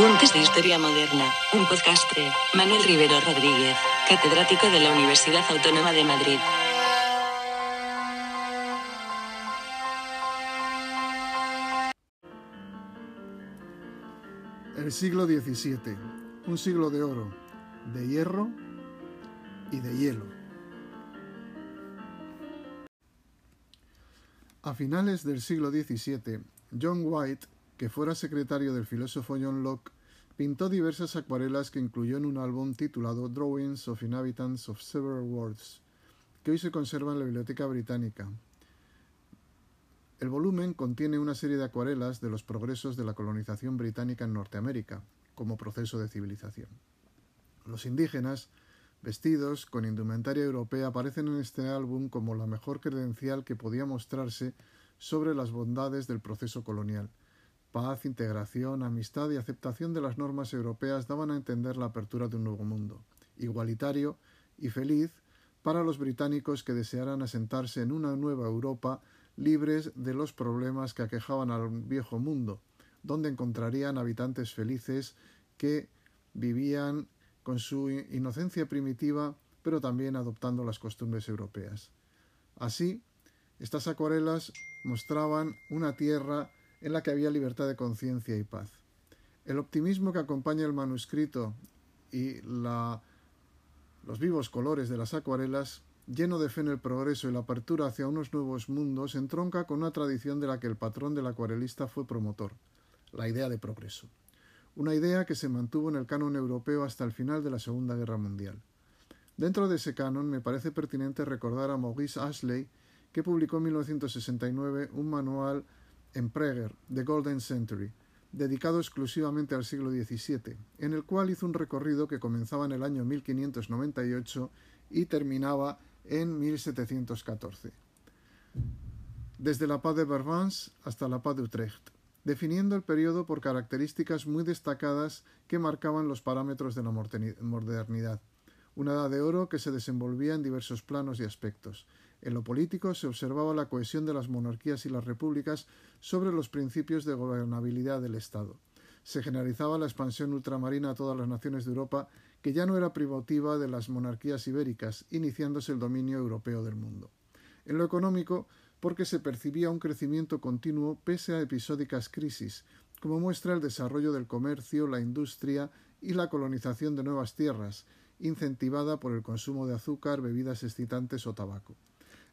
Un test de historia moderna, un podcastre, Manuel Rivero Rodríguez, catedrático de la Universidad Autónoma de Madrid. El siglo XVII, un siglo de oro, de hierro y de hielo. A finales del siglo XVII, John White, que fuera secretario del filósofo John Locke, pintó diversas acuarelas que incluyó en un álbum titulado Drawings of Inhabitants of Several Worlds, que hoy se conserva en la Biblioteca Británica. El volumen contiene una serie de acuarelas de los progresos de la colonización británica en Norteamérica, como proceso de civilización. Los indígenas, vestidos con indumentaria europea, aparecen en este álbum como la mejor credencial que podía mostrarse sobre las bondades del proceso colonial. Paz, integración, amistad y aceptación de las normas europeas daban a entender la apertura de un nuevo mundo, igualitario y feliz para los británicos que desearan asentarse en una nueva Europa libres de los problemas que aquejaban al viejo mundo, donde encontrarían habitantes felices que vivían con su inocencia primitiva, pero también adoptando las costumbres europeas. Así, estas acuarelas mostraban una tierra en la que había libertad de conciencia y paz. El optimismo que acompaña el manuscrito y los vivos colores de las acuarelas lleno de fe en el progreso y la apertura hacia unos nuevos mundos, entronca con una tradición de la que el patrón del acuarelista fue promotor, la idea de progreso. Una idea que se mantuvo en el canon europeo hasta el final de la Segunda Guerra Mundial. Dentro de ese canon me parece pertinente recordar a Maurice Ashley, que publicó en 1969 un manual en Prager, The Golden Century, dedicado exclusivamente al siglo XVII, en el cual hizo un recorrido que comenzaba en el año 1598 y terminaba en 1714, desde la paz de Vervins hasta la paz de Utrecht, definiendo el periodo por características muy destacadas que marcaban los parámetros de la modernidad. Una edad de oro que se desenvolvía en diversos planos y aspectos. En lo político se observaba la cohesión de las monarquías y las repúblicas sobre los principios de gobernabilidad del Estado. Se generalizaba la expansión ultramarina a todas las naciones de Europa que ya no era privativa de las monarquías ibéricas, iniciándose el dominio europeo del mundo. En lo económico, porque se percibía un crecimiento continuo pese a episódicas crisis, como muestra el desarrollo del comercio, la industria y la colonización de nuevas tierras, incentivada por el consumo de azúcar, bebidas excitantes o tabaco.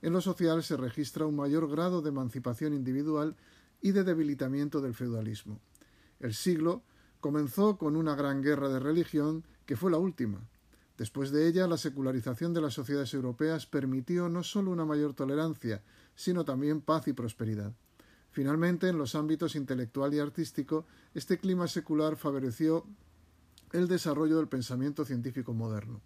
En lo social se registra un mayor grado de emancipación individual y de debilitamiento del feudalismo. El siglo comenzó con una gran guerra de religión que fue la última. Después de ella, la secularización de las sociedades europeas permitió no solo una mayor tolerancia, sino también paz y prosperidad. Finalmente, en los ámbitos intelectual y artístico, este clima secular favoreció el desarrollo del pensamiento científico moderno.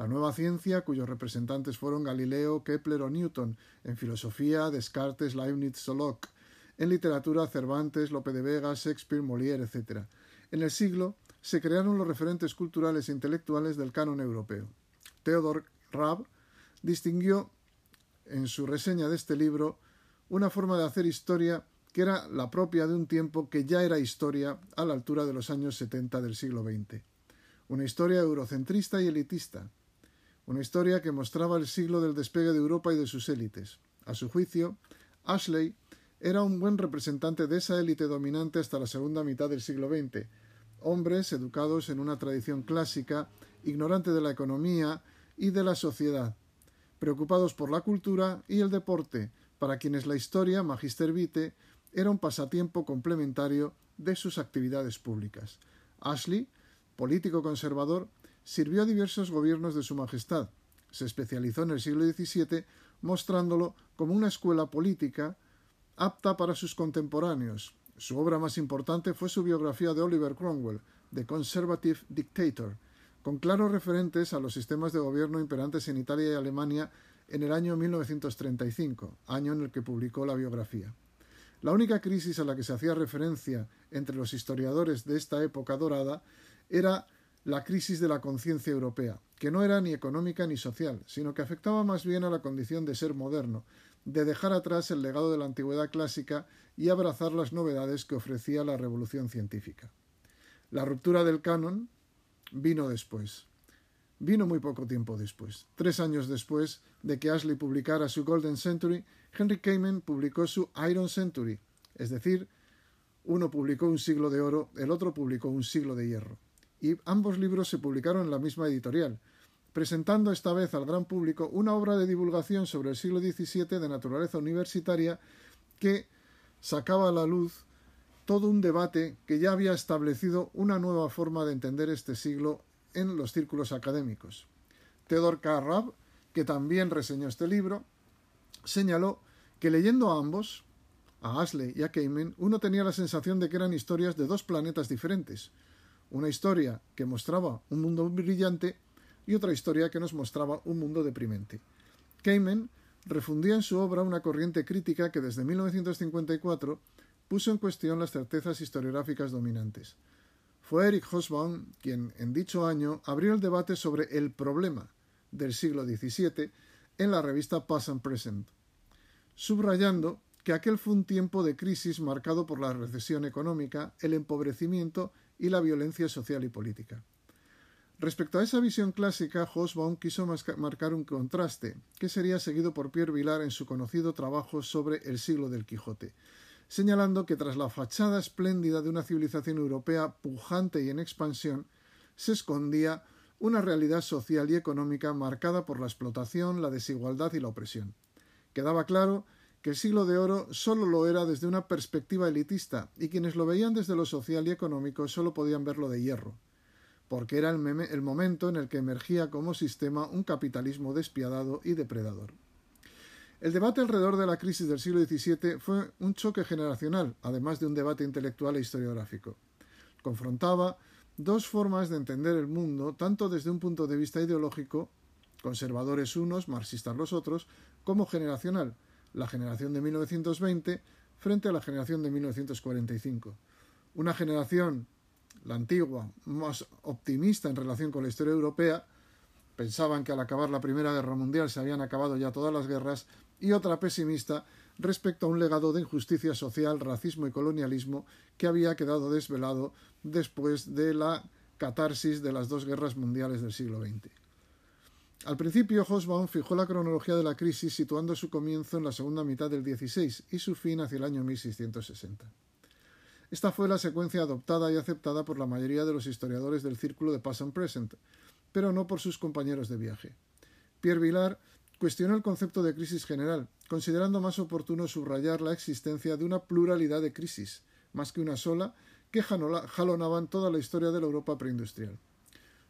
La nueva ciencia, cuyos representantes fueron Galileo, Kepler o Newton, en filosofía, Descartes, Leibniz o Locke, en literatura, Cervantes, Lope de Vega, Shakespeare, Molière, etc. En el siglo se crearon los referentes culturales e intelectuales del canon europeo. Theodor Raab distinguió en su reseña de este libro una forma de hacer historia que era la propia de un tiempo que ya era historia a la altura de los años 70 del siglo XX. Una historia eurocentrista y elitista. Una historia que mostraba el siglo del despegue de Europa y de sus élites. A su juicio, Ashley era un buen representante de esa élite dominante hasta la segunda mitad del siglo XX, hombres educados en una tradición clásica, ignorante de la economía y de la sociedad, preocupados por la cultura y el deporte, para quienes la historia, Magister Vitae, era un pasatiempo complementario de sus actividades públicas. Ashley, político conservador, sirvió a diversos gobiernos de Su Majestad. Se especializó en el siglo XVII, mostrándolo como una escuela política apta para sus contemporáneos, su obra más importante fue su biografía de Oliver Cromwell, The Conservative Dictator, con claros referentes a los sistemas de gobierno imperantes en Italia y Alemania en el año 1935, año en el que publicó la biografía. La única crisis a la que se hacía referencia entre los historiadores de esta época dorada era la crisis de la conciencia europea, que no era ni económica ni social, sino que afectaba más bien a la condición de ser moderno, de dejar atrás el legado de la antigüedad clásica y abrazar las novedades que ofrecía la revolución científica. La ruptura del canon vino después. Vino muy poco tiempo después. Tres años después de que Ashley publicara su Golden Century, Henry Kamen publicó su Iron Century, es decir, uno publicó un siglo de oro, el otro publicó un siglo de hierro. Y ambos libros se publicaron en la misma editorial, presentando esta vez al gran público una obra de divulgación sobre el siglo XVII de naturaleza universitaria que sacaba a la luz todo un debate que ya había establecido una nueva forma de entender este siglo en los círculos académicos. Theodor K. que también reseñó este libro, señaló que leyendo a ambos, a Ashley y a Kamen, uno tenía la sensación de que eran historias de dos planetas diferentes. Una historia que mostraba un mundo brillante y otra historia que nos mostraba un mundo deprimente. Kamen refundía en su obra una corriente crítica que desde 1954 puso en cuestión las certezas historiográficas dominantes. Fue Eric Hobsbawm quien, en dicho año, abrió el debate sobre el problema del siglo XVII en la revista Past and Present, subrayando que aquel fue un tiempo de crisis marcado por la recesión económica, el empobrecimiento y la violencia social y política. Respecto a esa visión clásica, Hobsbawm quiso marcar un contraste, que sería seguido por Pierre Vilar en su conocido trabajo sobre el siglo del Quijote, señalando que tras la fachada espléndida de una civilización europea pujante y en expansión, se escondía una realidad social y económica marcada por la explotación, la desigualdad y la opresión. Quedaba claro que el siglo de oro solo lo era desde una perspectiva elitista, y quienes lo veían desde lo social y económico solo podían verlo de hierro, porque era el, el momento en el que emergía como sistema un capitalismo despiadado y depredador. El debate alrededor de la crisis del siglo XVII fue un choque generacional, además de un debate intelectual e historiográfico. Confrontaba dos formas de entender el mundo, tanto desde un punto de vista ideológico, conservadores unos, marxistas los otros, como generacional, la generación de 1920 frente a la generación de 1945. Una generación, la antigua, más optimista en relación con la historia europea, pensaban que al acabar la Primera Guerra Mundial se habían acabado ya todas las guerras, y otra pesimista respecto a un legado de injusticia social, racismo y colonialismo que había quedado desvelado después de la catarsis de las dos guerras mundiales del siglo XX. Al principio, Hobsbawm fijó la cronología de la crisis situando su comienzo en la segunda mitad del XVI y su fin hacia el año 1660. Esta fue la secuencia adoptada y aceptada por la mayoría de los historiadores del círculo de Past and Present, pero no por sus compañeros de viaje. Pierre Vilar cuestionó el concepto de crisis general, considerando más oportuno subrayar la existencia de una pluralidad de crisis, más que una sola, que jalonaban toda la historia de la Europa preindustrial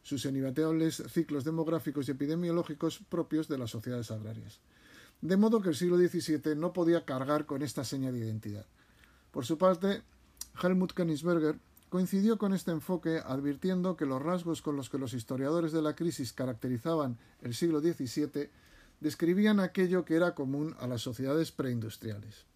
sus inevitables ciclos demográficos y epidemiológicos propios de las sociedades agrarias. De modo que el siglo XVII no podía cargar con esta seña de identidad. Por su parte, Helmut Königsberger coincidió con este enfoque advirtiendo que los rasgos con los que los historiadores de la crisis caracterizaban el siglo XVII describían aquello que era común a las sociedades preindustriales.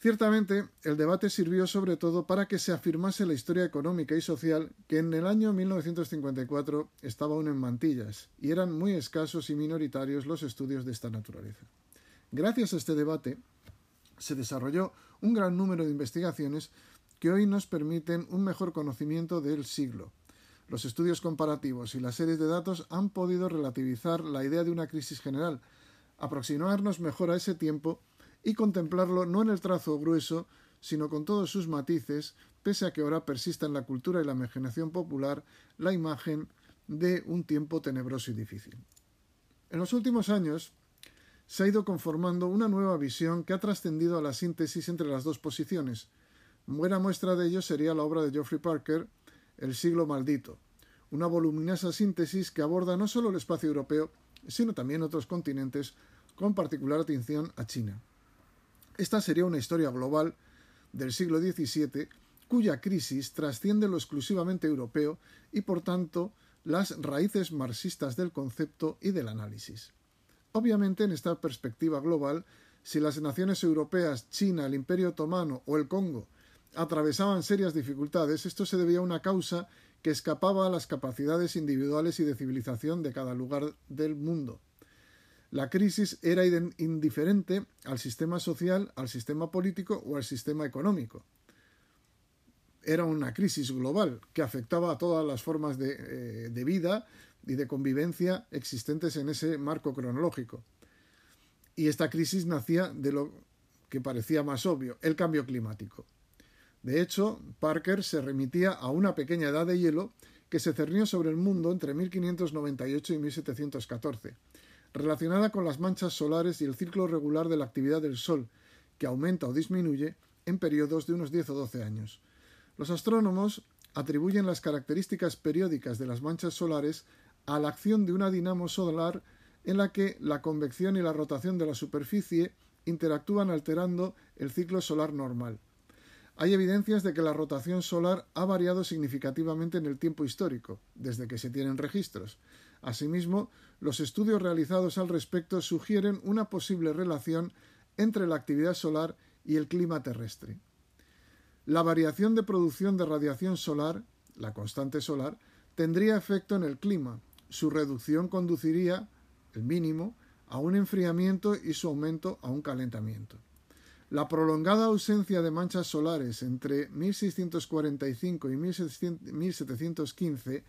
Ciertamente, el debate sirvió sobre todo para que se afirmase la historia económica y social que en el año 1954 estaba aún en mantillas, y eran muy escasos y minoritarios los estudios de esta naturaleza. Gracias a este debate, se desarrolló un gran número de investigaciones que hoy nos permiten un mejor conocimiento del siglo. Los estudios comparativos y las series de datos han podido relativizar la idea de una crisis general, aproximarnos mejor a ese tiempo y contemplarlo no en el trazo grueso, sino con todos sus matices, pese a que ahora persista en la cultura y la imaginación popular la imagen de un tiempo tenebroso y difícil. En los últimos años se ha ido conformando una nueva visión que ha trascendido a la síntesis entre las dos posiciones. Buena muestra de ello sería la obra de Geoffrey Parker, El siglo maldito, una voluminosa síntesis que aborda no solo el espacio europeo, sino también otros continentes, con particular atención a China. Esta sería una historia global del siglo XVII cuya crisis trasciende lo exclusivamente europeo y por tanto las raíces marxistas del concepto y del análisis. Obviamente en esta perspectiva global, si las naciones europeas, China, el Imperio Otomano o el Congo atravesaban serias dificultades, esto se debía a una causa que escapaba a las capacidades individuales y de civilización de cada lugar del mundo. La crisis era indiferente al sistema social, al sistema político o al sistema económico. era una crisis global que afectaba a todas las formas de, eh, de vida y de convivencia existentes en ese marco cronológico. Y esta crisis nacía de lo que parecía más obvio, el cambio climático. De hecho, Parker se remitía a una pequeña edad de hielo que se cernió sobre el mundo entre 1598 y 1714, relacionada con las manchas solares y el ciclo regular de la actividad del Sol, que aumenta o disminuye en periodos de unos 10 o 12 años. Los astrónomos atribuyen las características periódicas de las manchas solares a la acción de una dinamo solar en la que la convección y la rotación de la superficie interactúan alterando el ciclo solar normal. Hay evidencias de que la rotación solar ha variado significativamente en el tiempo histórico, desde que se tienen registros. Asimismo, los estudios realizados al respecto sugieren una posible relación entre la actividad solar y el clima terrestre. La variación de producción de radiación solar, la constante solar, tendría efecto en el clima. Su reducción conduciría, el mínimo, a un enfriamiento y su aumento a un calentamiento. La prolongada ausencia de manchas solares entre 1645 y 1715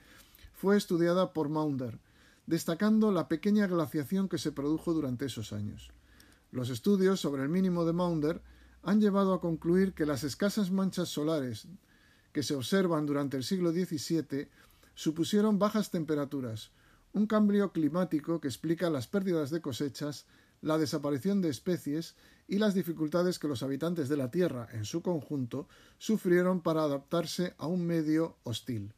fue estudiada por Maunder, destacando la pequeña glaciación que se produjo durante esos años. Los estudios sobre el mínimo de Maunder han llevado a concluir que las escasas manchas solares que se observan durante el siglo XVII supusieron bajas temperaturas, un cambio climático que explica las pérdidas de cosechas, la desaparición de especies y las dificultades que los habitantes de la Tierra en su conjunto sufrieron para adaptarse a un medio hostil.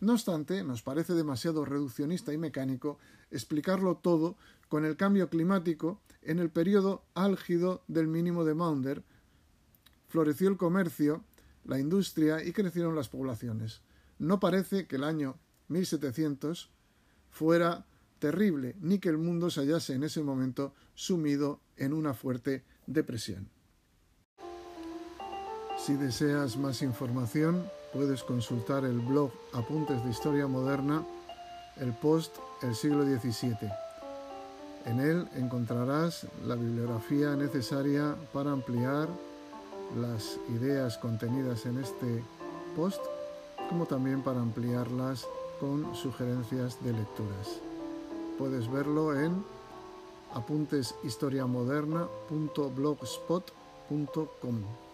No obstante, nos parece demasiado reduccionista y mecánico explicarlo todo con el cambio climático en el periodo álgido del mínimo de Maunder, floreció el comercio, la industria y crecieron las poblaciones. No parece que el año 1700 fuera terrible, ni que el mundo se hallase en ese momento sumido en una fuerte depresión. Si deseas más información, puedes consultar el blog Apuntes de Historia Moderna, el post El siglo XVII. En él encontrarás la bibliografía necesaria para ampliar las ideas contenidas en este post, como también para ampliarlas con sugerencias de lecturas. Puedes verlo en apunteshistoriamoderna.blogspot.com.